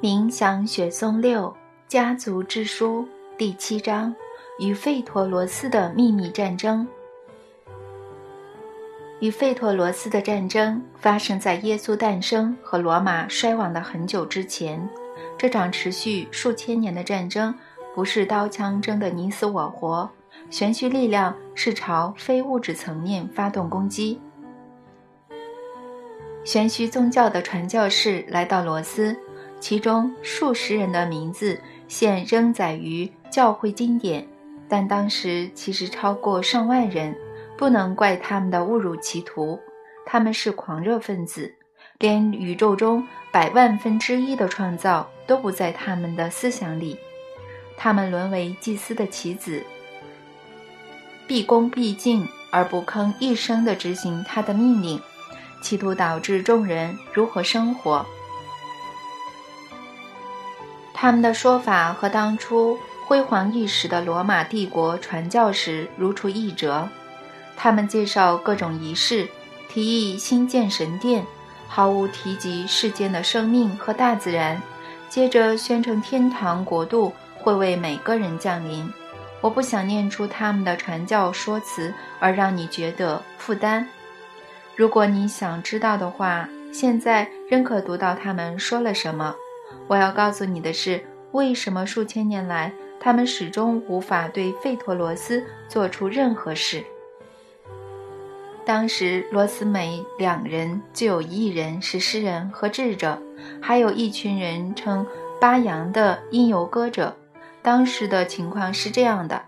冥想雪松六家族之书第七章：与费陀罗斯的秘密战争。与费陀罗斯的战争发生在耶稣诞生和罗马衰亡的很久之前。这场持续数千年的战争，不是刀枪争得你死我活，玄虚力量是朝非物质层面发动攻击。玄虚宗教的传教士来到罗斯。其中数十人的名字现仍载于教会经典，但当时其实超过上万人，不能怪他们的误入歧途。他们是狂热分子，连宇宙中百万分之一的创造都不在他们的思想里。他们沦为祭司的棋子，毕恭毕敬而不吭一声地执行他的命令，企图导致众人如何生活。他们的说法和当初辉煌一时的罗马帝国传教时如出一辙。他们介绍各种仪式，提议新建神殿，毫无提及世间的生命和大自然。接着宣称天堂国度会为每个人降临。我不想念出他们的传教说辞，而让你觉得负担。如果你想知道的话，现在仍可读到他们说了什么。我要告诉你的是，为什么数千年来他们始终无法对费陀罗斯做出任何事？当时罗斯美两人就有一人是诗人和智者，还有一群人称巴扬的音游歌者。当时的情况是这样的：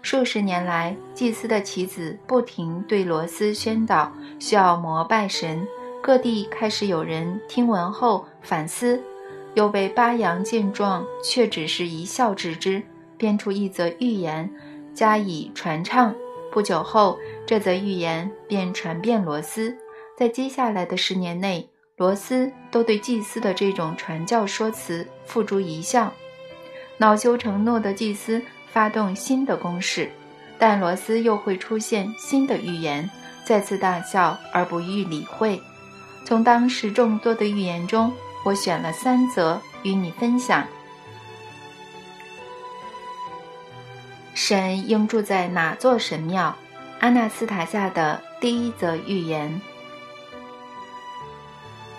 数十年来，祭司的棋子不停对罗斯宣导需要膜拜神，各地开始有人听闻后反思。又被巴扬见状，却只是一笑置之，编出一则寓言，加以传唱。不久后，这则寓言便传遍罗斯。在接下来的十年内，罗斯都对祭司的这种传教说辞付诸一笑。恼羞成怒的祭司发动新的攻势，但罗斯又会出现新的预言，再次大笑而不予理会。从当时众多的预言中。我选了三则与你分享。神应住在哪座神庙？阿纳斯塔夏的第一则预言。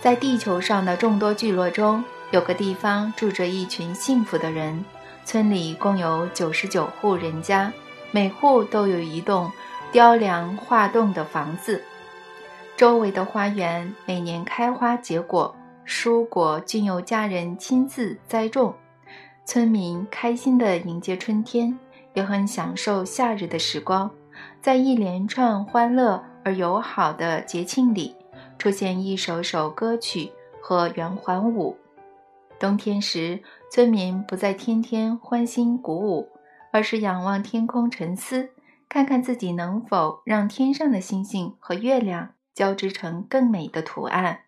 在地球上的众多聚落中，有个地方住着一群幸福的人。村里共有九十九户人家，每户都有一栋雕梁画栋的房子，周围的花园每年开花结果。蔬果均由家人亲自栽种，村民开心地迎接春天，也很享受夏日的时光。在一连串欢乐而友好的节庆里，出现一首首歌曲和圆环舞。冬天时，村民不再天天欢欣鼓舞，而是仰望天空沉思，看看自己能否让天上的星星和月亮交织成更美的图案。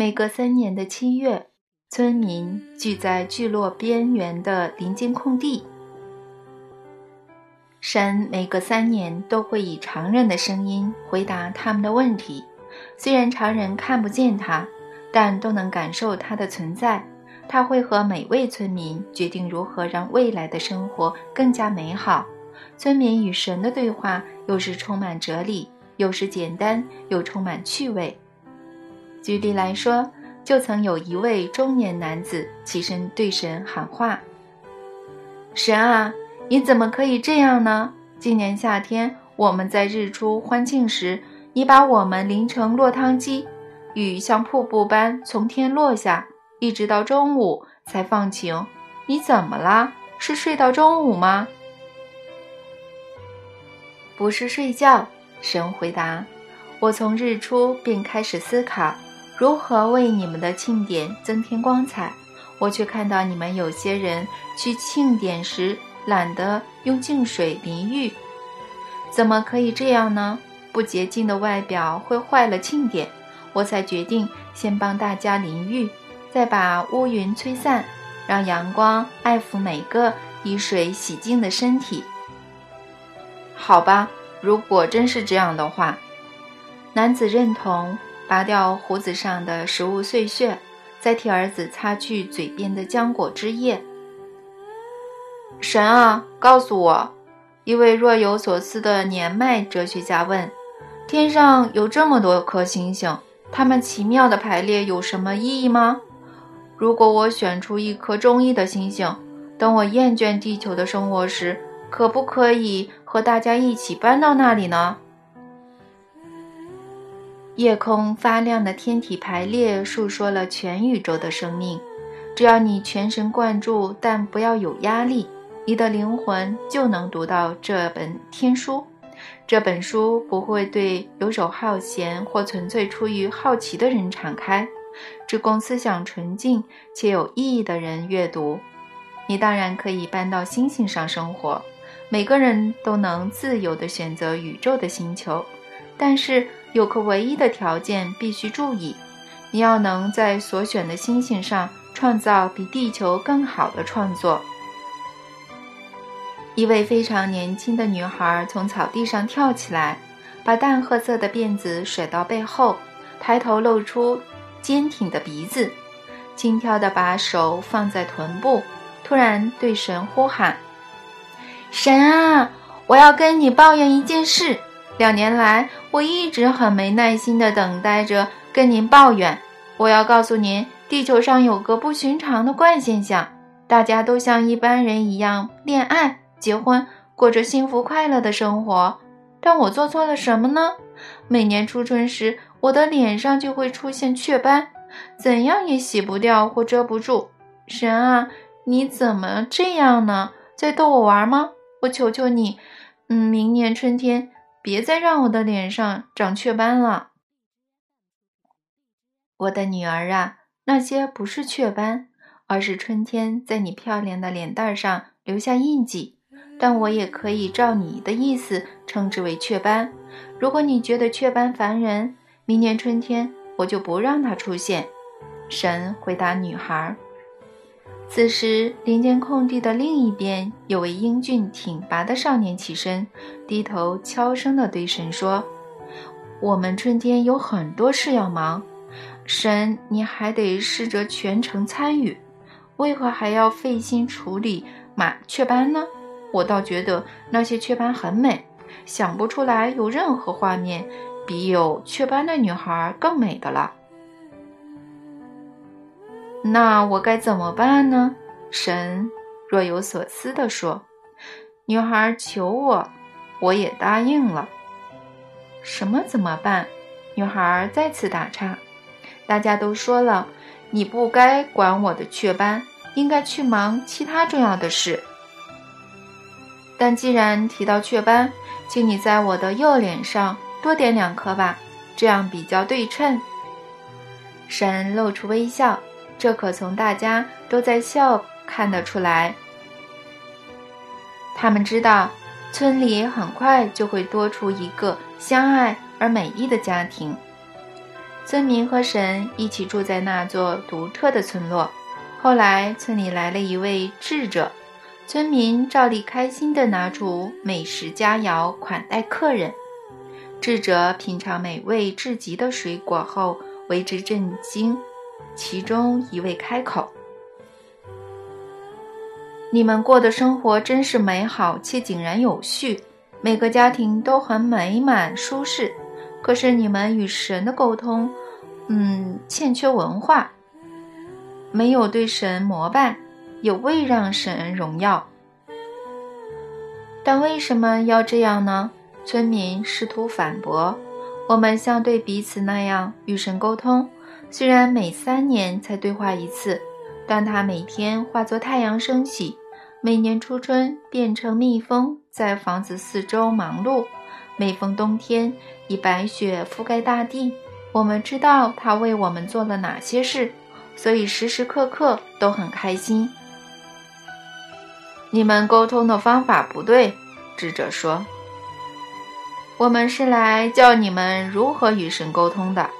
每隔三年的七月，村民聚在聚落边缘的林间空地。神每隔三年都会以常人的声音回答他们的问题，虽然常人看不见他，但都能感受他的存在。他会和每位村民决定如何让未来的生活更加美好。村民与神的对话，有时充满哲理，有时简单又充满趣味。举例来说，就曾有一位中年男子起身对神喊话：“神啊，你怎么可以这样呢？今年夏天我们在日出欢庆时，你把我们淋成落汤鸡，雨像瀑布般从天落下，一直到中午才放晴。你怎么了？是睡到中午吗？”“不是睡觉。”神回答，“我从日出便开始思考。”如何为你们的庆典增添光彩？我却看到你们有些人去庆典时懒得用净水淋浴，怎么可以这样呢？不洁净的外表会坏了庆典。我才决定先帮大家淋浴，再把乌云吹散，让阳光爱抚每个以水洗净的身体。好吧，如果真是这样的话，男子认同。拔掉胡子上的食物碎屑，再替儿子擦去嘴边的浆果汁液。神啊，告诉我！一位若有所思的年迈哲学家问：“天上有这么多颗星星，它们奇妙的排列有什么意义吗？如果我选出一颗中意的星星，等我厌倦地球的生活时，可不可以和大家一起搬到那里呢？”夜空发亮的天体排列述说了全宇宙的生命。只要你全神贯注，但不要有压力，你的灵魂就能读到这本天书。这本书不会对游手好闲或纯粹出于好奇的人敞开，只供思想纯净且有意义的人阅读。你当然可以搬到星星上生活，每个人都能自由地选择宇宙的星球，但是。有个唯一的条件必须注意：你要能在所选的星星上创造比地球更好的创作。一位非常年轻的女孩从草地上跳起来，把淡褐色的辫子甩到背后，抬头露出坚挺的鼻子，轻佻地把手放在臀部，突然对神呼喊：“神啊，我要跟你抱怨一件事。”两年来，我一直很没耐心地等待着跟您抱怨。我要告诉您，地球上有个不寻常的怪现象：大家都像一般人一样恋爱、结婚，过着幸福快乐的生活。但我做错了什么呢？每年初春时，我的脸上就会出现雀斑，怎样也洗不掉或遮不住。神啊，你怎么这样呢？在逗我玩吗？我求求你，嗯，明年春天。别再让我的脸上长雀斑了，我的女儿啊，那些不是雀斑，而是春天在你漂亮的脸蛋上留下印记。但我也可以照你的意思称之为雀斑。如果你觉得雀斑烦人，明年春天我就不让它出现。神回答女孩。此时，林间空地的另一边，有位英俊挺拔的少年起身，低头悄声地对神说：“我们春天有很多事要忙，神，你还得试着全程参与，为何还要费心处理马雀斑呢？我倒觉得那些雀斑很美，想不出来有任何画面比有雀斑的女孩更美的了。”那我该怎么办呢？神若有所思地说：“女孩求我，我也答应了。”什么怎么办？女孩再次打岔：“大家都说了，你不该管我的雀斑，应该去忙其他重要的事。但既然提到雀斑，请你在我的右脸上多点两颗吧，这样比较对称。”神露出微笑。这可从大家都在笑看得出来。他们知道，村里很快就会多出一个相爱而美丽的家庭。村民和神一起住在那座独特的村落。后来，村里来了一位智者，村民照例开心地拿出美食佳肴款待客人。智者品尝美味至极的水果后，为之震惊。其中一位开口：“你们过的生活真是美好且井然有序，每个家庭都很美满舒适。可是你们与神的沟通，嗯，欠缺文化，没有对神膜拜，也未让神荣耀。但为什么要这样呢？”村民试图反驳：“我们像对彼此那样与神沟通。”虽然每三年才对话一次，但它每天化作太阳升起，每年初春变成蜜蜂，在房子四周忙碌。每逢冬天，以白雪覆盖大地。我们知道它为我们做了哪些事，所以时时刻刻都很开心。你们沟通的方法不对，智者说。我们是来教你们如何与神沟通的。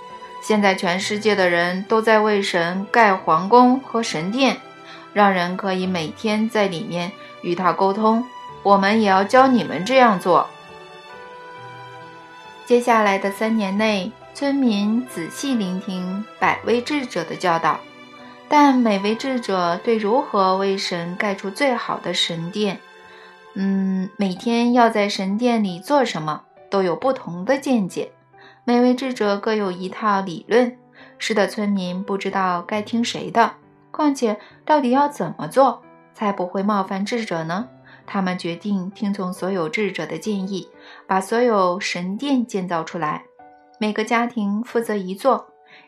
现在全世界的人都在为神盖皇宫和神殿，让人可以每天在里面与他沟通。我们也要教你们这样做。接下来的三年内，村民仔细聆听百位智者的教导，但每位智者对如何为神盖出最好的神殿，嗯，每天要在神殿里做什么，都有不同的见解。每位智者各有一套理论，使得村民不知道该听谁的。况且，到底要怎么做才不会冒犯智者呢？他们决定听从所有智者的建议，把所有神殿建造出来，每个家庭负责一座。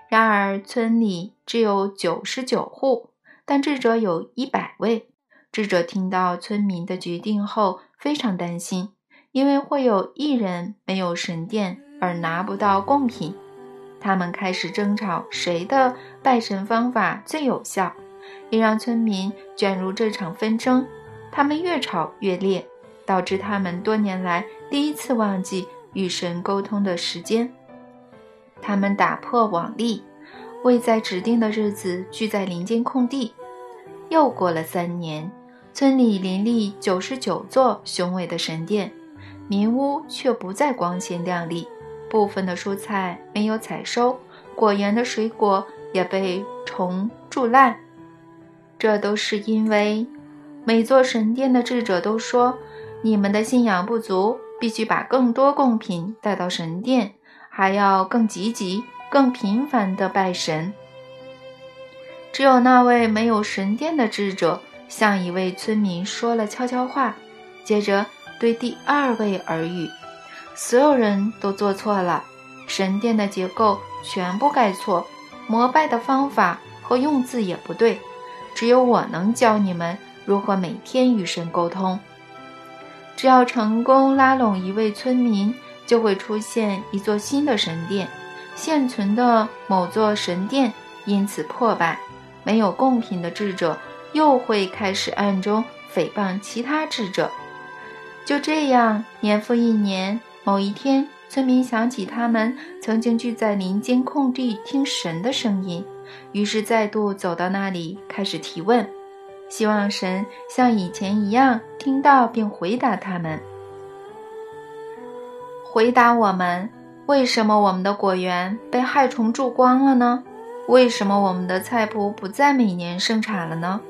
然而，村里只有九十九户，但智者有一百位。智者听到村民的决定后，非常担心，因为会有一人没有神殿而拿不到贡品。他们开始争吵，谁的拜神方法最有效，也让村民卷入这场纷争。他们越吵越烈，导致他们多年来第一次忘记与神沟通的时间。他们打破往例，未在指定的日子聚在林间空地。又过了三年，村里林立九十九座雄伟的神殿，民屋却不再光鲜亮丽。部分的蔬菜没有采收，果园的水果也被虫蛀烂。这都是因为每座神殿的智者都说：“你们的信仰不足，必须把更多贡品带到神殿。”还要更积极、更频繁地拜神。只有那位没有神殿的智者向一位村民说了悄悄话，接着对第二位耳语：“所有人都做错了，神殿的结构全部盖错，膜拜的方法和用字也不对。只有我能教你们如何每天与神沟通。只要成功拉拢一位村民。”就会出现一座新的神殿，现存的某座神殿因此破败。没有贡品的智者又会开始暗中诽谤其他智者。就这样，年复一年。某一天，村民想起他们曾经聚在林间空地听神的声音，于是再度走到那里，开始提问，希望神像以前一样听到并回答他们。回答我们：为什么我们的果园被害虫蛀光了呢？为什么我们的菜谱不再每年盛产了呢？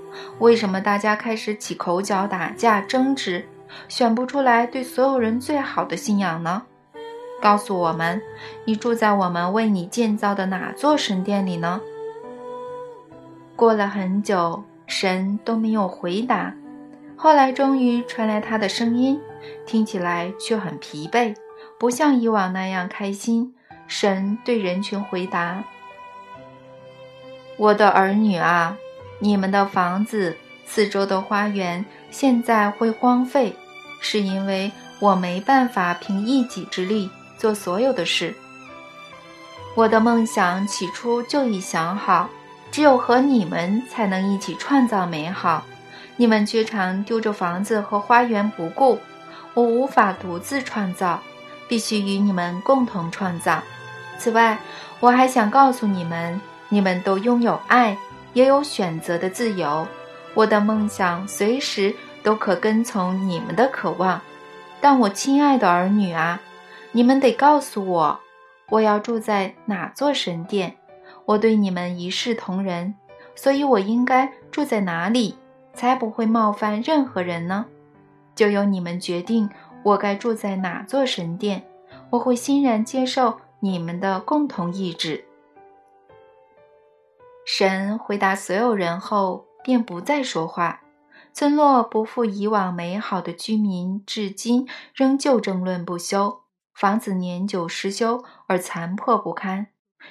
为什么大家开始起口角、打架、争执，选不出来对所有人最好的信仰呢？告诉我们，你住在我们为你建造的哪座神殿里呢？过了很久，神都没有回答。后来，终于传来他的声音，听起来却很疲惫。不像以往那样开心。神对人群回答：“我的儿女啊，你们的房子、四周的花园现在会荒废，是因为我没办法凭一己之力做所有的事。我的梦想起初就已想好，只有和你们才能一起创造美好。你们却常丢着房子和花园不顾，我无法独自创造。”必须与你们共同创造。此外，我还想告诉你们，你们都拥有爱，也有选择的自由。我的梦想随时都可跟从你们的渴望。但我亲爱的儿女啊，你们得告诉我，我要住在哪座神殿？我对你们一视同仁，所以我应该住在哪里，才不会冒犯任何人呢？就由你们决定。我该住在哪座神殿？我会欣然接受你们的共同意志。神回答所有人后，便不再说话。村落不复以往美好的居民，至今仍旧争论不休。房子年久失修而残破不堪，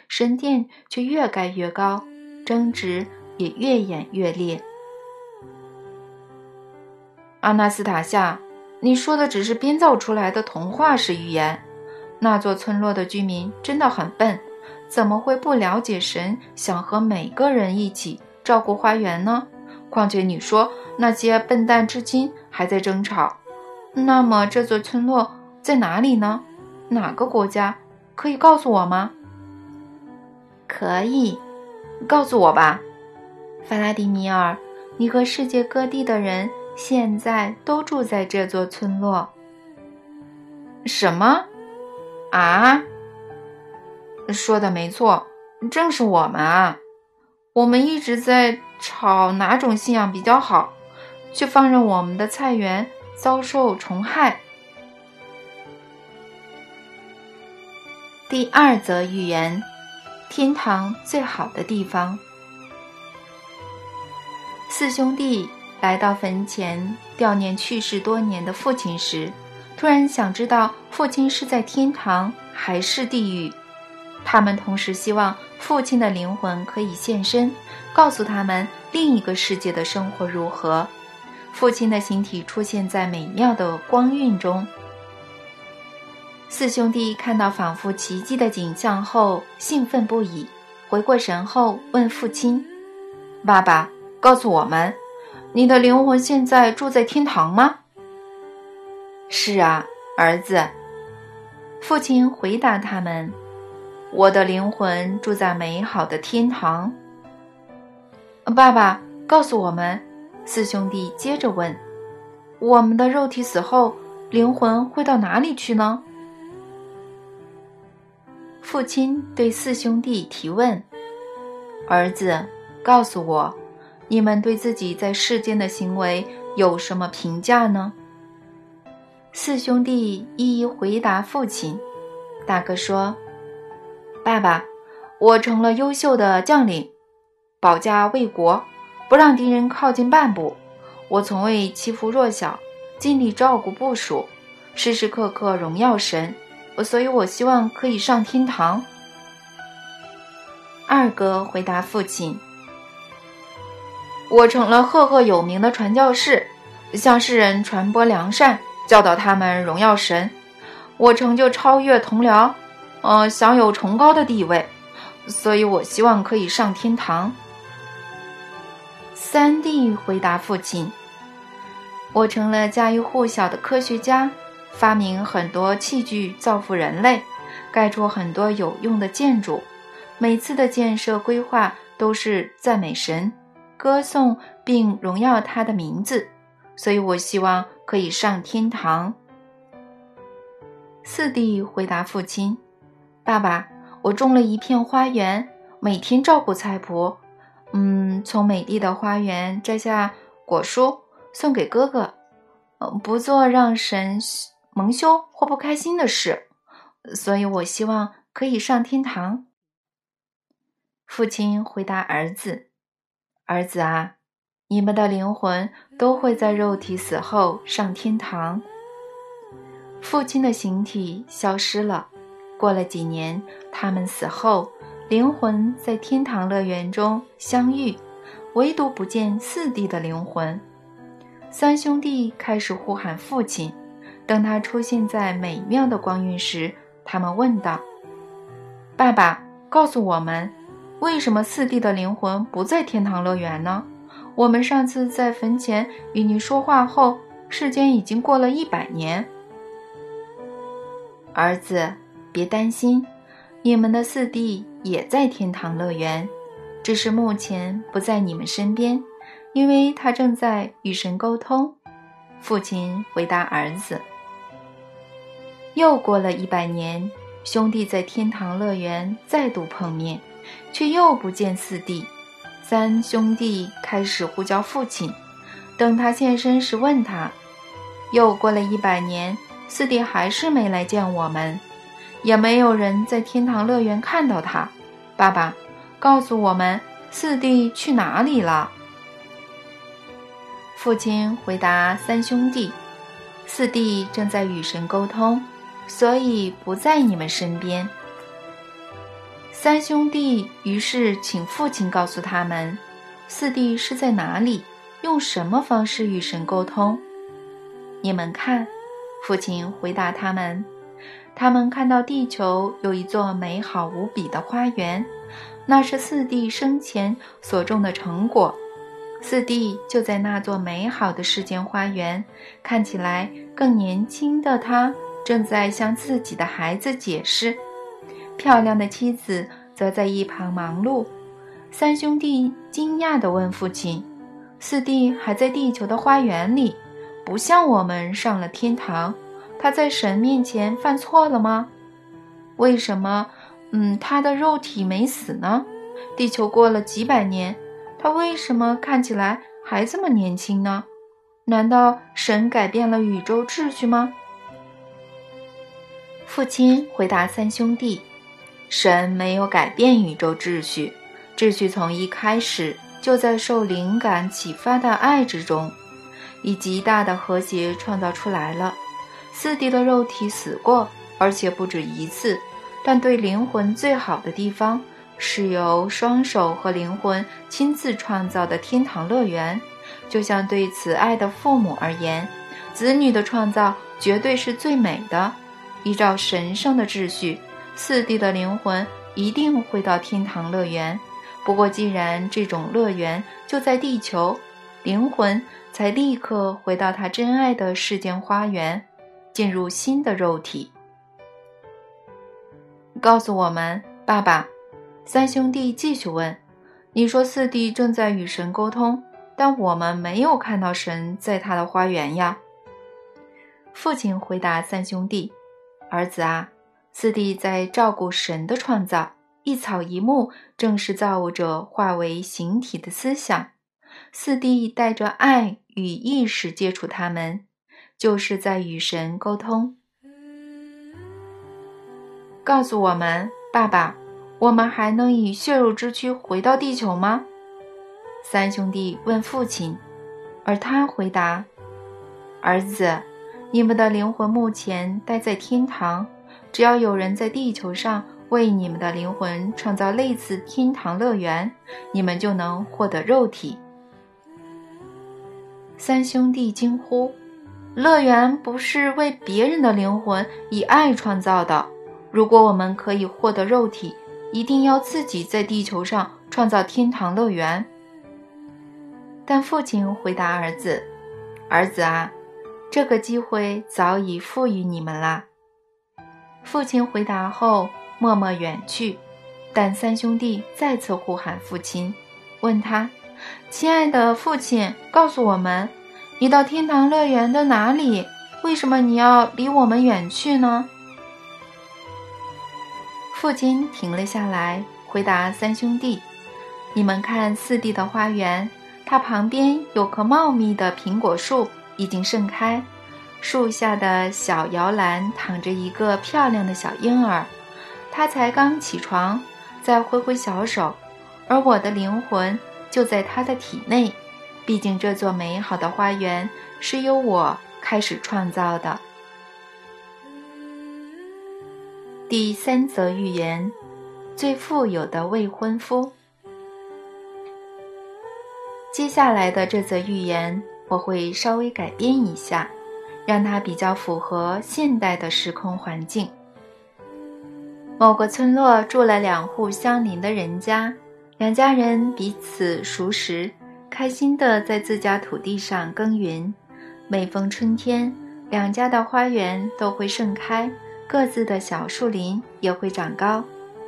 神殿却越盖越高，争执也越演越烈。阿纳斯塔夏。你说的只是编造出来的童话式寓言。那座村落的居民真的很笨，怎么会不了解神想和每个人一起照顾花园呢？况且你说那些笨蛋至今还在争吵，那么这座村落在哪里呢？哪个国家？可以告诉我吗？可以，告诉我吧，法拉迪米尔。你和世界各地的人。现在都住在这座村落。什么？啊？说的没错，正是我们啊！我们一直在炒哪种信仰比较好，却放任我们的菜园遭受虫害。第二则寓言：天堂最好的地方。四兄弟来到坟前悼念去世多年的父亲时，突然想知道父亲是在天堂还是地狱。他们同时希望父亲的灵魂可以现身，告诉他们另一个世界的生活如何。父亲的形体出现在美妙的光晕中。四兄弟看到仿佛奇迹的景象后，兴奋不已。回过神后，问父亲：“爸爸，告诉我们，你的灵魂现在住在天堂吗？”“是啊，儿子。”父亲回答他们：“我的灵魂住在美好的天堂。”“爸爸，告诉我们。”四兄弟接着问：“我们的肉体死后，灵魂会到哪里去呢？”父亲对四兄弟提问：“儿子，告诉我，你们对自己在世间的行为有什么评价呢？”四兄弟一一回答父亲。大哥说：“爸爸，我成了优秀的将领，保家卫国，不让敌人靠近半步。我从未欺负弱小，尽力照顾部属，时时刻刻荣耀神。”所以我希望可以上天堂。二哥回答父亲：“我成了赫赫有名的传教士，向世人传播良善，教导他们荣耀神。我成就超越同僚，呃，享有崇高的地位。所以我希望可以上天堂。”三弟回答父亲：“我成了家喻户晓的科学家。”发明很多器具，造福人类，盖出很多有用的建筑。每次的建设规划都是赞美神，歌颂并荣耀他的名字。所以我希望可以上天堂。四弟回答父亲：“爸爸，我种了一片花园，每天照顾菜谱。嗯，从美丽的花园摘下果蔬送给哥哥。嗯，不做让神。”蒙羞或不开心的事，所以我希望可以上天堂。父亲回答儿子：“儿子啊，你们的灵魂都会在肉体死后上天堂。”父亲的形体消失了。过了几年，他们死后，灵魂在天堂乐园中相遇，唯独不见四弟的灵魂。三兄弟开始呼喊父亲。等他出现在美妙的光晕时，他们问道：“爸爸，告诉我们，为什么四弟的灵魂不在天堂乐园呢？我们上次在坟前与你说话后，世间已经过了一百年。”儿子，别担心，你们的四弟也在天堂乐园，只是目前不在你们身边，因为他正在与神沟通。父亲回答儿子。又过了一百年，兄弟在天堂乐园再度碰面，却又不见四弟。三兄弟开始呼叫父亲，等他现身时问他：又过了一百年，四弟还是没来见我们，也没有人在天堂乐园看到他。爸爸，告诉我们，四弟去哪里了？父亲回答三兄弟：四弟正在与神沟通。所以不在你们身边。三兄弟于是请父亲告诉他们，四弟是在哪里，用什么方式与神沟通。你们看，父亲回答他们，他们看到地球有一座美好无比的花园，那是四弟生前所种的成果。四弟就在那座美好的世间花园，看起来更年轻的他。正在向自己的孩子解释，漂亮的妻子则在一旁忙碌。三兄弟惊讶地问父亲：“四弟还在地球的花园里，不像我们上了天堂。他在神面前犯错了吗？为什么？嗯，他的肉体没死呢？地球过了几百年，他为什么看起来还这么年轻呢？难道神改变了宇宙秩序吗？父亲回答三兄弟：“神没有改变宇宙秩序，秩序从一开始就在受灵感启发的爱之中，以极大的和谐创造出来了。四弟的肉体死过，而且不止一次，但对灵魂最好的地方是由双手和灵魂亲自创造的天堂乐园。就像对慈爱的父母而言，子女的创造绝对是最美的。”依照神圣的秩序，四弟的灵魂一定会到天堂乐园。不过，既然这种乐园就在地球，灵魂才立刻回到他真爱的世间花园，进入新的肉体。告诉我们，爸爸。三兄弟继续问：“你说四弟正在与神沟通，但我们没有看到神在他的花园呀？”父亲回答三兄弟。儿子啊，四弟在照顾神的创造，一草一木正是造物者化为形体的思想。四弟带着爱与意识接触他们，就是在与神沟通。告诉我们，爸爸，我们还能以血肉之躯回到地球吗？三兄弟问父亲，而他回答：儿子。你们的灵魂目前待在天堂，只要有人在地球上为你们的灵魂创造类似天堂乐园，你们就能获得肉体。三兄弟惊呼：“乐园不是为别人的灵魂以爱创造的。如果我们可以获得肉体，一定要自己在地球上创造天堂乐园。”但父亲回答儿子：“儿子啊。”这个机会早已赋予你们啦。父亲回答后，默默远去。但三兄弟再次呼喊父亲，问他：“亲爱的父亲，告诉我们，你到天堂乐园的哪里？为什么你要离我们远去呢？”父亲停了下来，回答三兄弟：“你们看四弟的花园，它旁边有棵茂密的苹果树。”已经盛开，树下的小摇篮躺着一个漂亮的小婴儿，他才刚起床，在挥挥小手，而我的灵魂就在他的体内。毕竟这座美好的花园是由我开始创造的。第三则寓言：最富有的未婚夫。接下来的这则寓言。我会稍微改编一下，让它比较符合现代的时空环境。某个村落住了两户相邻的人家，两家人彼此熟识，开心地在自家土地上耕耘。每逢春天，两家的花园都会盛开，各自的小树林也会长高。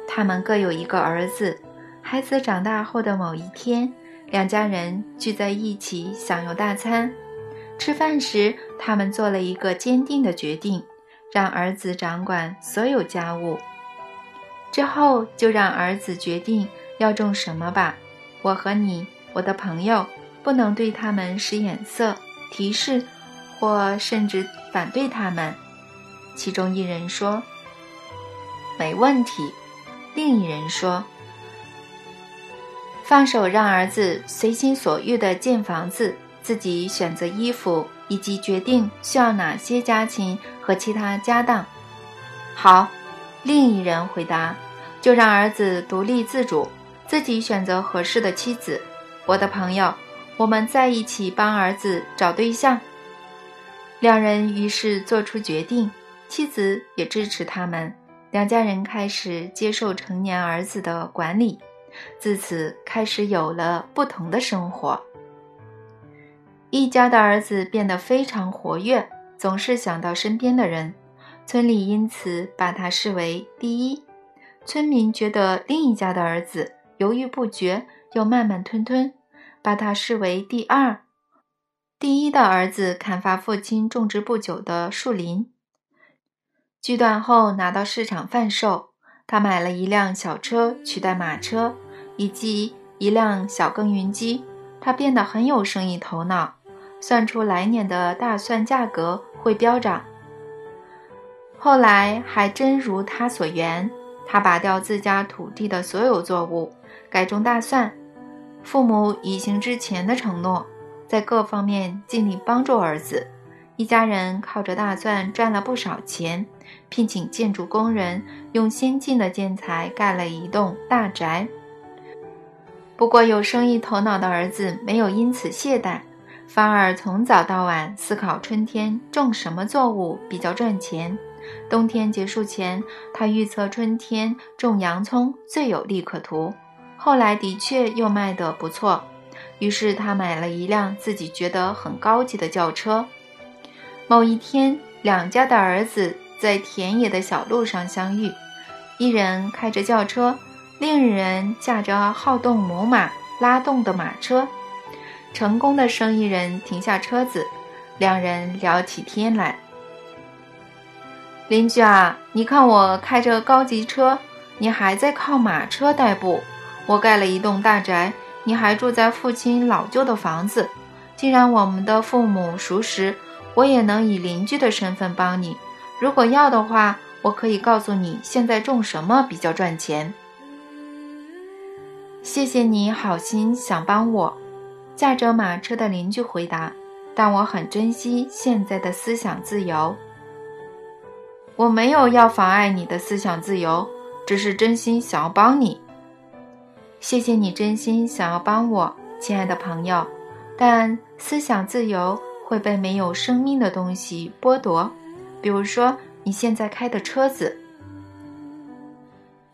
他们各有一个儿子，孩子长大后的某一天。两家人聚在一起享用大餐，吃饭时，他们做了一个坚定的决定，让儿子掌管所有家务。之后就让儿子决定要种什么吧。我和你，我的朋友，不能对他们使眼色、提示，或甚至反对他们。其中一人说：“没问题。”另一人说。放手让儿子随心所欲地建房子，自己选择衣服，以及决定需要哪些家禽和其他家当。好，另一人回答：“就让儿子独立自主，自己选择合适的妻子。”我的朋友，我们在一起帮儿子找对象。两人于是做出决定，妻子也支持他们。两家人开始接受成年儿子的管理。自此开始有了不同的生活。一家的儿子变得非常活跃，总是想到身边的人，村里因此把他视为第一。村民觉得另一家的儿子犹豫不决又慢慢吞吞，把他视为第二。第一的儿子砍伐父亲种植不久的树林，锯断后拿到市场贩售。他买了一辆小车取代马车。以及一辆小耕耘机，他变得很有生意头脑，算出来年的大蒜价格会飙涨。后来还真如他所愿，他拔掉自家土地的所有作物，改种大蒜。父母履行之前的承诺，在各方面尽力帮助儿子。一家人靠着大蒜赚了不少钱，聘请建筑工人，用先进的建材盖了一栋大宅。不过，有生意头脑的儿子没有因此懈怠，反而从早到晚思考春天种什么作物比较赚钱。冬天结束前，他预测春天种洋葱最有利可图。后来的确又卖得不错，于是他买了一辆自己觉得很高级的轿车。某一天，两家的儿子在田野的小路上相遇，一人开着轿车，另一人驾着好动母马拉动的马车。成功的生意人停下车子，两人聊起天来。邻居啊，你看我开着高级车，你还在靠马车代步；我盖了一栋大宅，你还住在父亲老旧的房子。既然我们的父母熟识。我也能以邻居的身份帮你。如果要的话，我可以告诉你现在种什么比较赚钱。谢谢你好心想帮我，驾着马车的邻居回答。但我很珍惜现在的思想自由。我没有要妨碍你的思想自由，只是真心想要帮你。谢谢你真心想要帮我，亲爱的朋友。但思想自由。会被没有生命的东西剥夺，比如说你现在开的车子。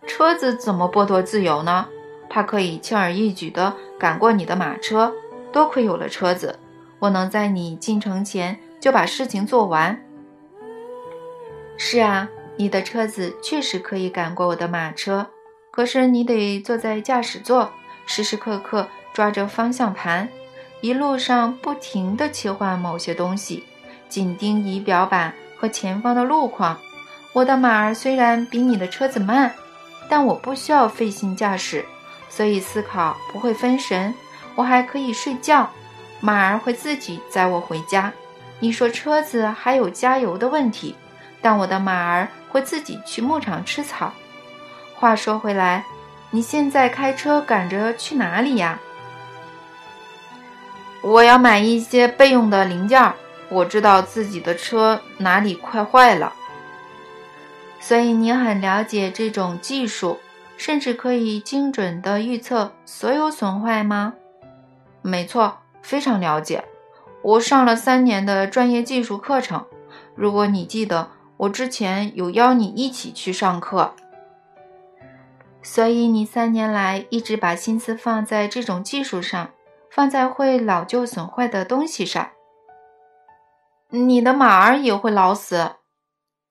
车子怎么剥夺自由呢？它可以轻而易举地赶过你的马车。多亏有了车子，我能在你进城前就把事情做完。是啊，你的车子确实可以赶过我的马车，可是你得坐在驾驶座，时时刻刻抓着方向盘。一路上不停地切换某些东西，紧盯仪表板和前方的路况。我的马儿虽然比你的车子慢，但我不需要费心驾驶，所以思考不会分神。我还可以睡觉，马儿会自己载我回家。你说车子还有加油的问题，但我的马儿会自己去牧场吃草。话说回来，你现在开车赶着去哪里呀？我要买一些备用的零件，我知道自己的车哪里快坏了。所以你很了解这种技术，甚至可以精准的预测所有损坏吗？没错，非常了解。我上了三年的专业技术课程。如果你记得，我之前有邀你一起去上课。所以你三年来一直把心思放在这种技术上。放在会老旧损坏的东西上，你的马儿也会老死。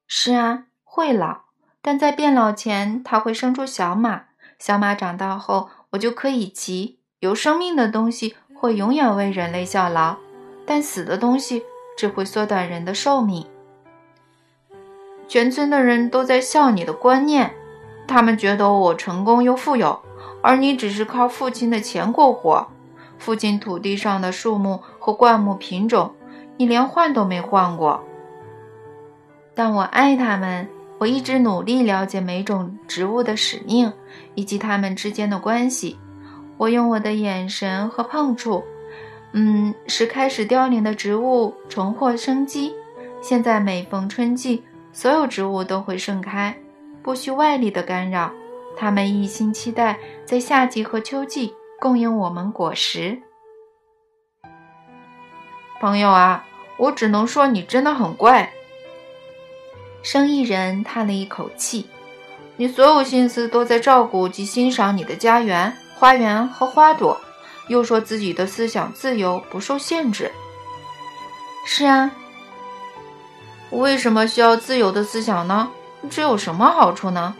是啊，会老，但在变老前，它会生出小马。小马长大后，我就可以骑。有生命的东西会永远为人类效劳，但死的东西只会缩短人的寿命。全村的人都在笑你的观念，他们觉得我成功又富有，而你只是靠父亲的钱过活。父亲土地上的树木和灌木品种，你连换都没换过。但我爱他们，我一直努力了解每种植物的使命以及它们之间的关系。我用我的眼神和碰触，嗯，使开始凋零的植物重获生机。现在每逢春季，所有植物都会盛开，不需外力的干扰。它们一心期待在夏季和秋季。供应我们果实，朋友啊，我只能说你真的很怪。生意人叹了一口气：“你所有心思都在照顾及欣赏你的家园、花园和花朵，又说自己的思想自由不受限制。”是啊，为什么需要自由的思想呢？这有什么好处呢？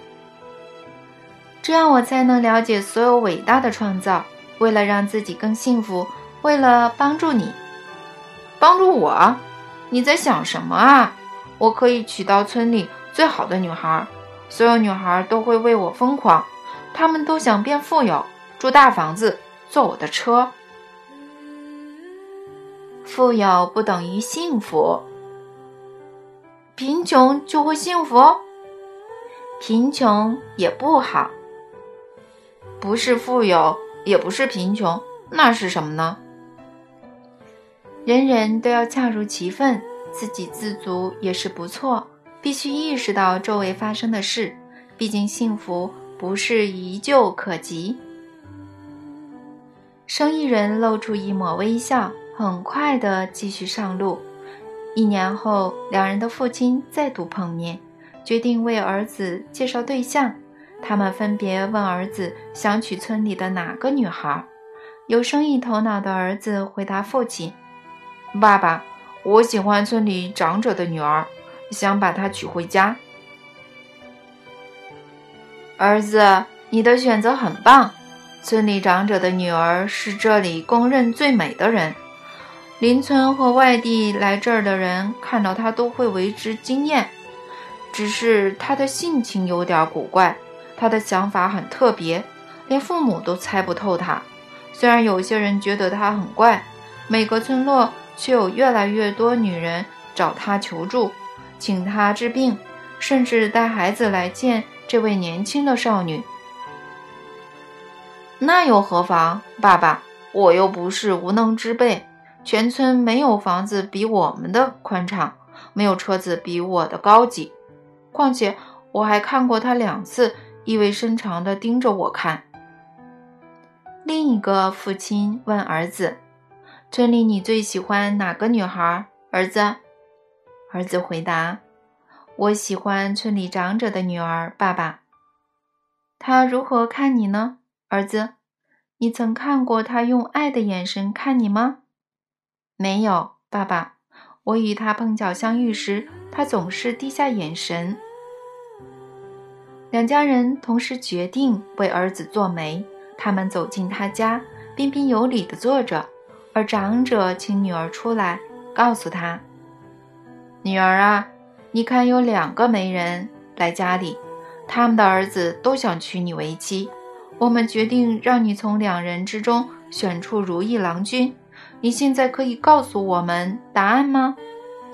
这样我才能了解所有伟大的创造。为了让自己更幸福，为了帮助你，帮助我，你在想什么啊？我可以娶到村里最好的女孩，所有女孩都会为我疯狂，她们都想变富有，住大房子，坐我的车。富有不等于幸福，贫穷就会幸福？贫穷也不好，不是富有，也不是贫穷，那是什么呢？人人都要恰如其分，自给自足也是不错。必须意识到周围发生的事，毕竟幸福不是一就可及。生意人露出一抹微笑，很快地继续上路。一年后，两人的父亲再度碰面，决定为儿子介绍对象。他们分别问儿子想娶村里的哪个女孩。有生意头脑的儿子回答父亲：“爸爸，我喜欢村里长者的女儿。”想把她娶回家，儿子，你的选择很棒。村里长者的女儿是这里公认最美的人，邻村和外地来这儿的人看到她都会为之惊艳。只是他的性情有点古怪，他的想法很特别，连父母都猜不透他。虽然有些人觉得他很怪，每个村落却有越来越多女人找他求助。请他治病，甚至带孩子来见这位年轻的少女。那又何妨？爸爸，我又不是无能之辈。全村没有房子比我们的宽敞，没有车子比我的高级。况且我还看过他两次，意味深长地盯着我看。另一个父亲问儿子：“村里你最喜欢哪个女孩？”儿子。儿子回答：“我喜欢村里长者的女儿，爸爸。他如何看你呢，儿子？你曾看过他用爱的眼神看你吗？没有，爸爸。我与他碰巧相遇时，他总是低下眼神。”两家人同时决定为儿子做媒。他们走进他家，彬彬有礼地坐着，而长者请女儿出来，告诉他。女儿啊，你看有两个媒人来家里，他们的儿子都想娶你为妻。我们决定让你从两人之中选出如意郎君。你现在可以告诉我们答案吗？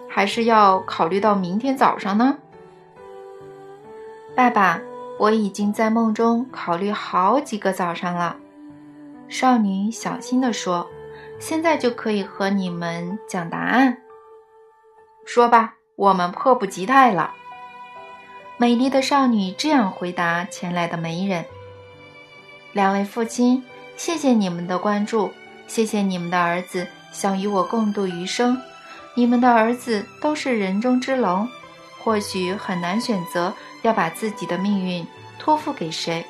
还是要考虑到明天早上呢？爸爸，我已经在梦中考虑好几个早上了。少女小心地说：“现在就可以和你们讲答案。”说吧，我们迫不及待了。美丽的少女这样回答前来的媒人：“两位父亲，谢谢你们的关注，谢谢你们的儿子想与我共度余生。你们的儿子都是人中之龙，或许很难选择要把自己的命运托付给谁。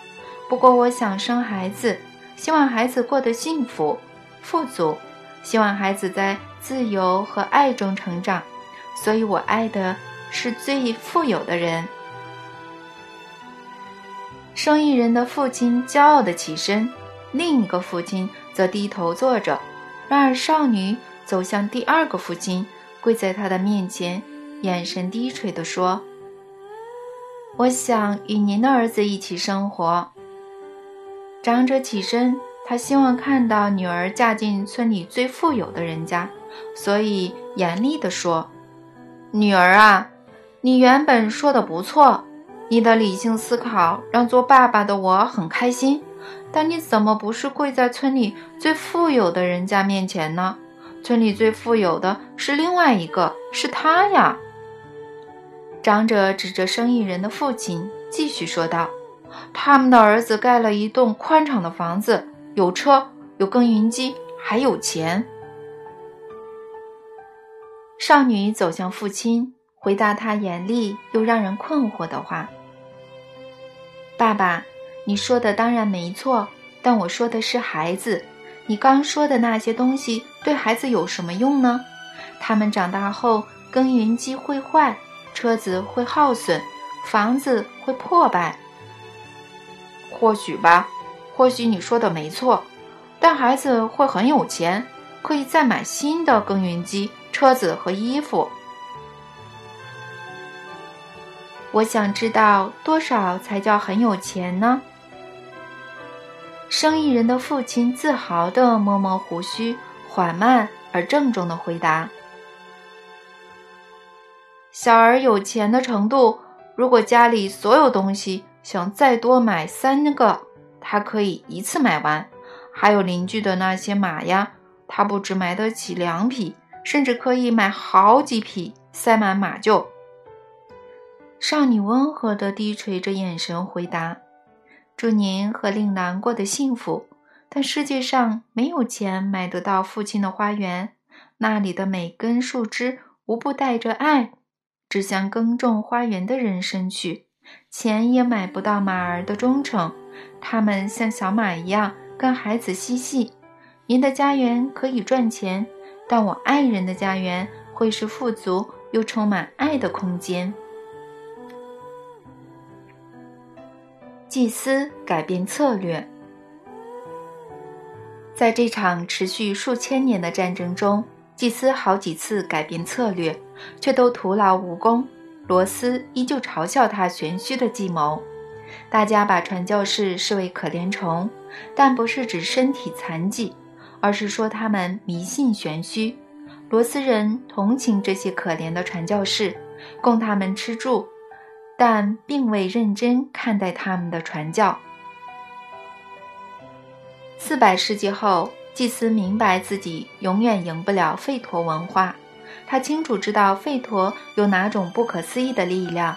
不过，我想生孩子，希望孩子过得幸福、富足，希望孩子在自由和爱中成长。”所以我爱的是最富有的人。生意人的父亲骄傲的起身，另一个父亲则低头坐着。然而少女走向第二个父亲，跪在他的面前，眼神低垂地说：“我想与您的儿子一起生活。”长者起身，他希望看到女儿嫁进村里最富有的人家，所以严厉地说。女儿啊，你原本说的不错，你的理性思考让做爸爸的我很开心。但你怎么不是跪在村里最富有的人家面前呢？村里最富有的是另外一个，是他呀。长者指着生意人的父亲，继续说道：“他们的儿子盖了一栋宽敞的房子，有车，有耕耘机，还有钱。”少女走向父亲，回答他严厉又让人困惑的话：“爸爸，你说的当然没错，但我说的是孩子。你刚说的那些东西对孩子有什么用呢？他们长大后，耕耘机会坏，车子会耗损，房子会破败。或许吧，或许你说的没错，但孩子会很有钱，可以再买新的耕耘机。”车子和衣服，我想知道多少才叫很有钱呢？生意人的父亲自豪地摸摸胡须，缓慢而郑重地回答：“小儿有钱的程度，如果家里所有东西想再多买三个，他可以一次买完。还有邻居的那些马呀，他不止买得起两匹，甚至可以买好几匹，塞满马厩。”少女温和地低垂着眼神回答。祝您和令难过的幸福，但世界上没有钱买得到父亲的花园，那里的每根树枝无不带着爱，指向耕种花园的人生去。钱也买不到马儿的忠诚，他们像小马一样跟孩子嬉戏。您的家园可以赚钱，但我爱人的家园会是富足又充满爱的空间。祭司改变策略，在这场持续数千年的战争中，祭司好几次改变策略，却都徒劳无功。罗斯依旧嘲笑他玄虚的计谋。大家把传教士视为可怜虫，但不是指身体残疾，而是说他们迷信玄虚。罗斯人同情这些可怜的传教士，供他们吃住。但并未认真看待他们的传教。四百世纪后，祭司明白自己永远赢不了吠陀文化。他清楚知道吠陀有哪种不可思议的力量。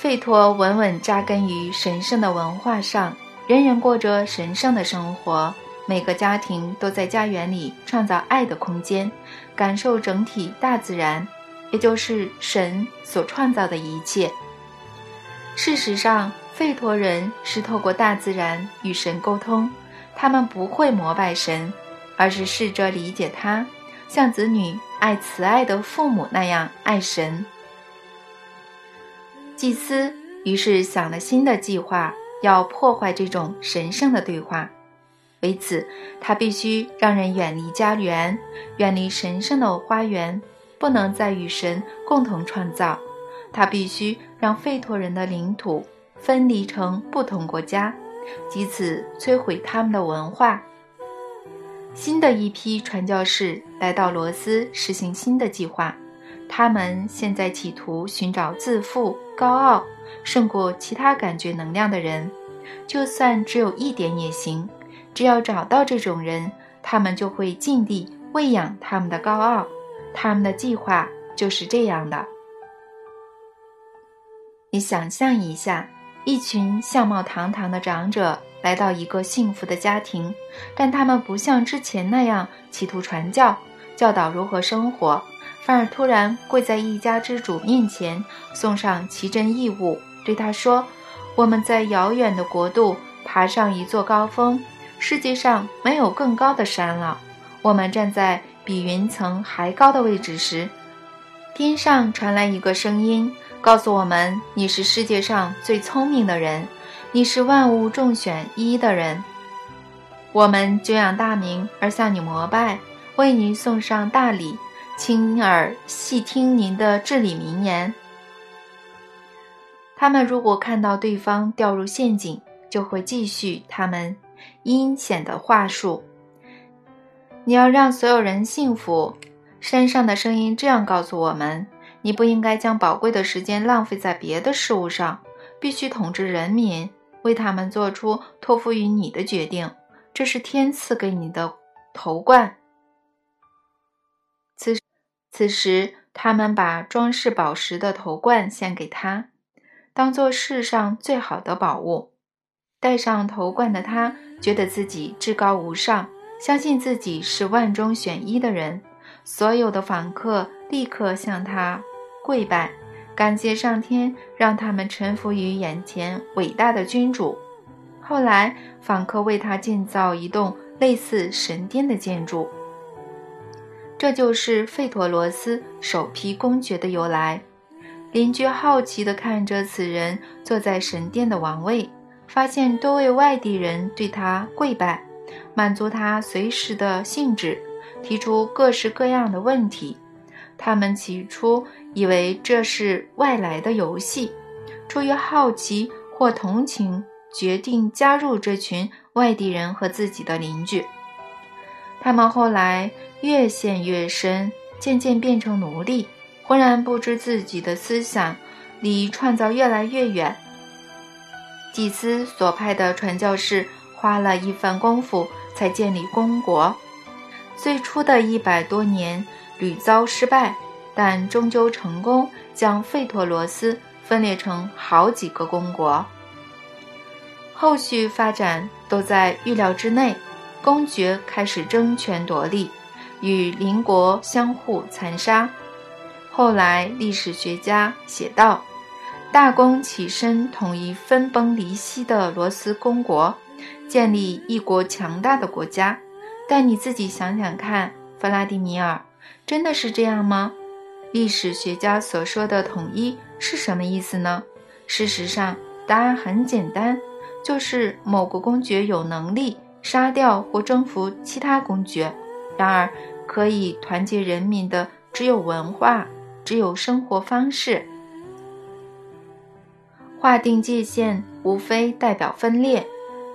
吠陀稳稳扎根于神圣的文化上，人人过着神圣的生活，每个家庭都在家园里创造爱的空间，感受整体大自然。也就是神所创造的一切。事实上，吠陀人是透过大自然与神沟通，他们不会膜拜神，而是试着理解他，像子女爱慈爱的父母那样爱神。祭司于是想了新的计划，要破坏这种神圣的对话。为此，他必须让人远离家园，远离神圣的花园。不能再与神共同创造，他必须让吠陀人的领土分离成不同国家，以此摧毁他们的文化。新的一批传教士来到罗斯，实行新的计划。他们现在企图寻找自负、高傲胜过其他感觉能量的人，就算只有一点也行。只要找到这种人，他们就会尽力喂养他们的高傲。他们的计划就是这样的：你想象一下，一群相貌堂堂的长者来到一个幸福的家庭，但他们不像之前那样企图传教、教导如何生活，反而突然跪在一家之主面前，送上奇珍异物，对他说：“我们在遥远的国度爬上一座高峰，世界上没有更高的山了。我们站在。”比云层还高的位置时，天上传来一个声音，告诉我们：“你是世界上最聪明的人，你是万物众选一的人。我们久仰大名而向你膜拜，为您送上大礼，亲耳细听您的至理名言。”他们如果看到对方掉入陷阱，就会继续他们阴险的话术。你要让所有人幸福。山上的声音这样告诉我们：你不应该将宝贵的时间浪费在别的事物上，必须统治人民，为他们做出托付于你的决定。这是天赐给你的头冠。此此时，他们把装饰宝石的头冠献给他，当做世上最好的宝物。戴上头冠的他，觉得自己至高无上。相信自己是万中选一的人，所有的访客立刻向他跪拜，感谢上天让他们臣服于眼前伟大的君主。后来，访客为他建造一栋类似神殿的建筑，这就是费陀罗斯首批公爵的由来。邻居好奇地看着此人坐在神殿的王位，发现多位外地人对他跪拜。满足他随时的兴致，提出各式各样的问题。他们起初以为这是外来的游戏，出于好奇或同情，决定加入这群外地人和自己的邻居。他们后来越陷越深，渐渐变成奴隶，浑然不知自己的思想离创造越来越远。祭司所派的传教士花了一番功夫才建立公国，最初的一百多年屡遭失败，但终究成功将费托罗斯分裂成好几个公国。后续发展都在预料之内。公爵开始争权夺利，与邻国相互残杀。后来，历史学家写道：“大公起身统一分崩离析的罗斯公国，建立一国强大的国家。”但你自己想想看，弗拉迪米尔，真的是这样吗？历史学家所说的统一是什么意思呢？事实上，答案很简单，就是某个公爵有能力。杀掉或征服其他公爵，然而可以团结人民的只有文化，只有生活方式。划定界限，无非代表分裂。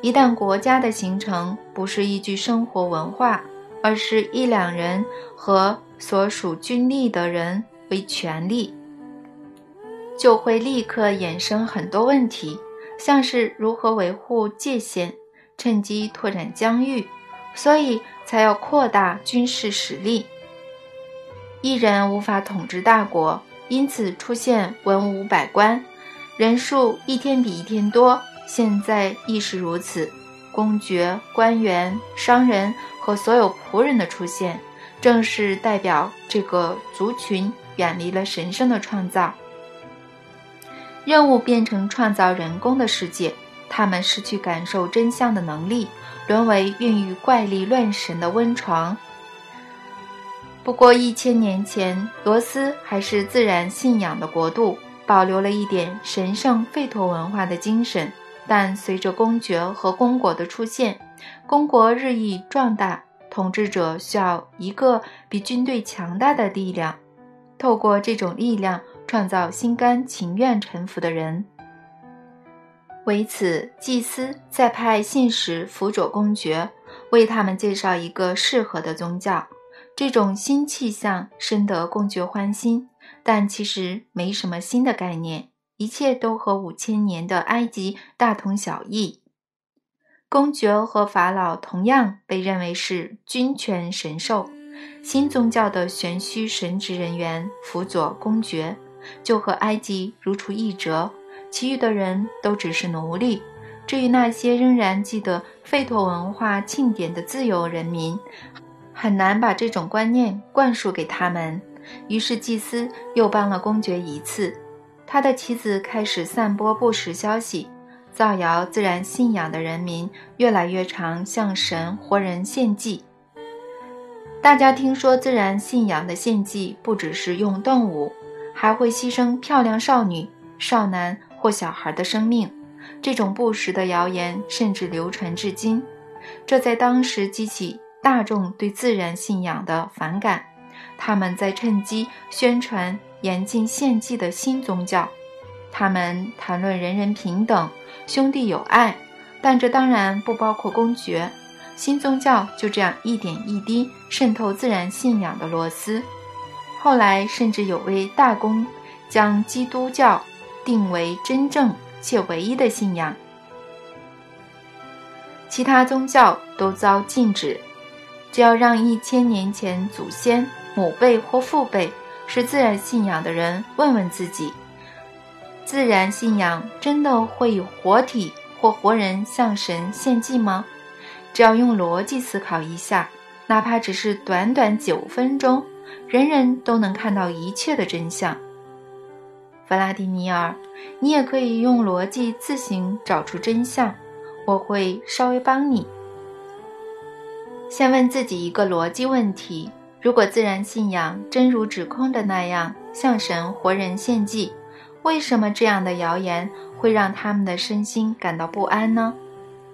一旦国家的形成不是依据生活文化，而是一两人和所属军力的人为权力，就会立刻衍生很多问题，像是如何维护界限。趁机拓展疆域，所以才要扩大军事实力。一人无法统治大国，因此出现文武百官，人数一天比一天多。现在亦是如此。公爵、官员、商人和所有仆人的出现，正是代表这个族群远离了神圣的创造，任务变成创造人工的世界。他们失去感受真相的能力，沦为孕育怪力乱神的温床。不过一千年前，罗斯还是自然信仰的国度，保留了一点神圣费陀文化的精神。但随着公爵和公国的出现，公国日益壮大，统治者需要一个比军队强大的力量，透过这种力量创造心甘情愿臣服的人。为此，祭司再派信使辅佐公爵，为他们介绍一个适合的宗教。这种新气象深得公爵欢心，但其实没什么新的概念，一切都和五千年的埃及大同小异。公爵和法老同样被认为是君权神授，新宗教的玄虚神职人员辅佐公爵，就和埃及如出一辙。其余的人都只是奴隶。至于那些仍然记得费陀文化庆典的自由人民，很难把这种观念灌输给他们。于是祭司又帮了公爵一次，他的妻子开始散播不实消息，造谣自然信仰的人民越来越常向神活人献祭。大家听说自然信仰的献祭不只是用动物，还会牺牲漂亮少女、少男。或小孩的生命，这种不实的谣言甚至流传至今。这在当时激起大众对自然信仰的反感。他们在趁机宣传严禁献祭的新宗教。他们谈论人人平等、兄弟友爱，但这当然不包括公爵。新宗教就这样一点一滴渗透自然信仰的罗斯。后来，甚至有位大公将基督教。定为真正且唯一的信仰，其他宗教都遭禁止。只要让一千年前祖先、母辈或父辈是自然信仰的人问问自己：自然信仰真的会有活体或活人向神献祭吗？只要用逻辑思考一下，哪怕只是短短九分钟，人人都能看到一切的真相。弗拉迪米尔，你也可以用逻辑自行找出真相，我会稍微帮你。先问自己一个逻辑问题：如果自然信仰真如指控的那样向神活人献祭，为什么这样的谣言会让他们的身心感到不安呢？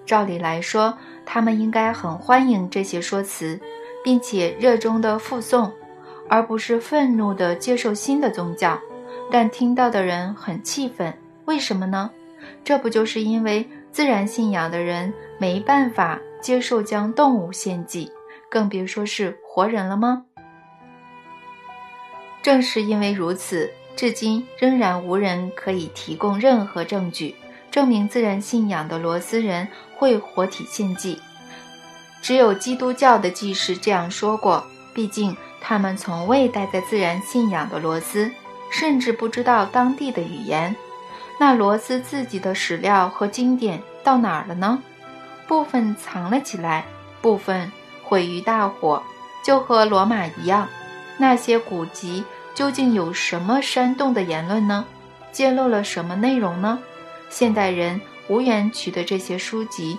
照理来说，他们应该很欢迎这些说辞，并且热衷的附送，而不是愤怒的接受新的宗教。但听到的人很气愤，为什么呢？这不就是因为自然信仰的人没办法接受将动物献祭，更别说是活人了吗？正是因为如此，至今仍然无人可以提供任何证据证明自然信仰的罗斯人会活体献祭。只有基督教的祭师这样说过，毕竟他们从未待在自然信仰的罗斯，甚至不知道当地的语言。那罗斯自己的史料和经典到哪儿了呢？部分藏了起来，部分毁于大火，就和罗马一样。那些古籍究竟有什么煽动的言论呢？揭露了什么内容呢？现代人无缘取得这些书籍，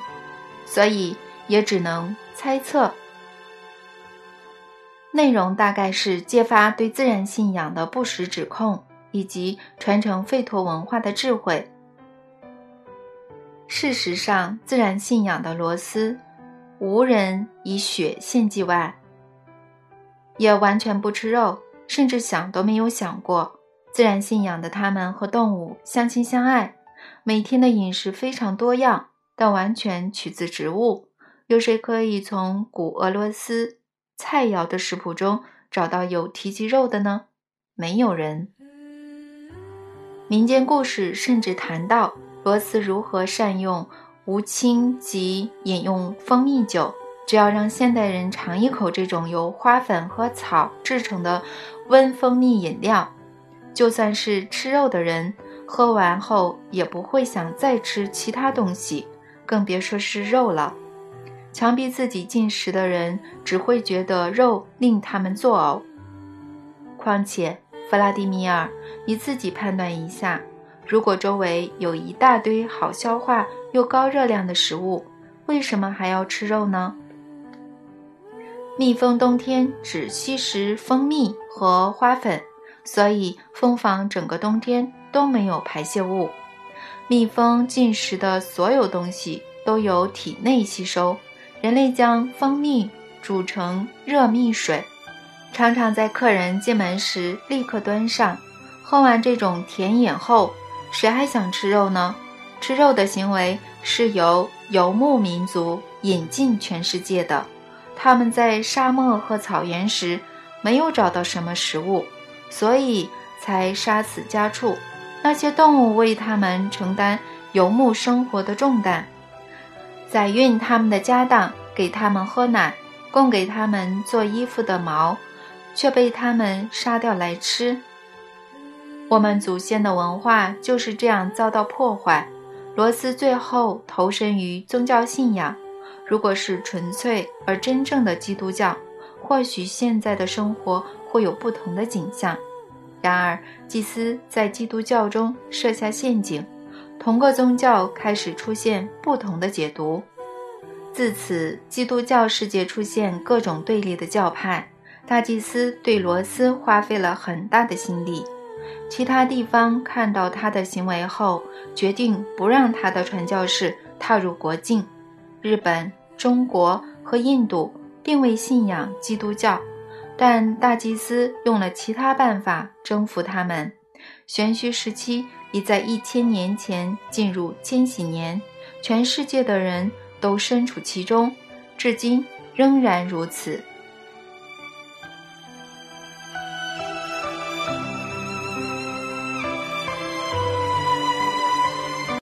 所以也只能猜测。内容大概是揭发对自然信仰的不实指控。以及传承吠陀文化的智慧。事实上，自然信仰的罗斯，无人以血献祭外，也完全不吃肉，甚至想都没有想过。自然信仰的他们和动物相亲相爱，每天的饮食非常多样，但完全取自植物。有谁可以从古俄罗斯菜肴的食谱中找到有提及肉的呢？没有人。民间故事甚至谈到罗斯如何善用吴青及饮用蜂蜜酒。只要让现代人尝一口这种由花粉和草制成的温蜂蜜饮料，就算是吃肉的人喝完后也不会想再吃其他东西，更别说是肉了。强逼自己进食的人只会觉得肉令他们作呕。况且。弗拉迪米尔，你自己判断一下，如果周围有一大堆好消化又高热量的食物，为什么还要吃肉呢？蜜蜂冬天只吸食蜂蜜和花粉，所以蜂房整个冬天都没有排泄物。蜜蜂进食的所有东西都由体内吸收。人类将蜂蜜煮成热蜜水。常常在客人进门时立刻端上。喝完这种甜饮后，谁还想吃肉呢？吃肉的行为是由游牧民族引进全世界的。他们在沙漠和草原时没有找到什么食物，所以才杀死家畜。那些动物为他们承担游牧生活的重担，载运他们的家当，给他们喝奶，供给他们做衣服的毛。却被他们杀掉来吃。我们祖先的文化就是这样遭到破坏。罗斯最后投身于宗教信仰。如果是纯粹而真正的基督教，或许现在的生活会有不同的景象。然而，祭司在基督教中设下陷阱，同个宗教开始出现不同的解读。自此，基督教世界出现各种对立的教派。大祭司对罗斯花费了很大的心力，其他地方看到他的行为后，决定不让他的传教士踏入国境。日本、中国和印度并未信仰基督教，但大祭司用了其他办法征服他们。玄虚时期已在一千年前进入千禧年，全世界的人都身处其中，至今仍然如此。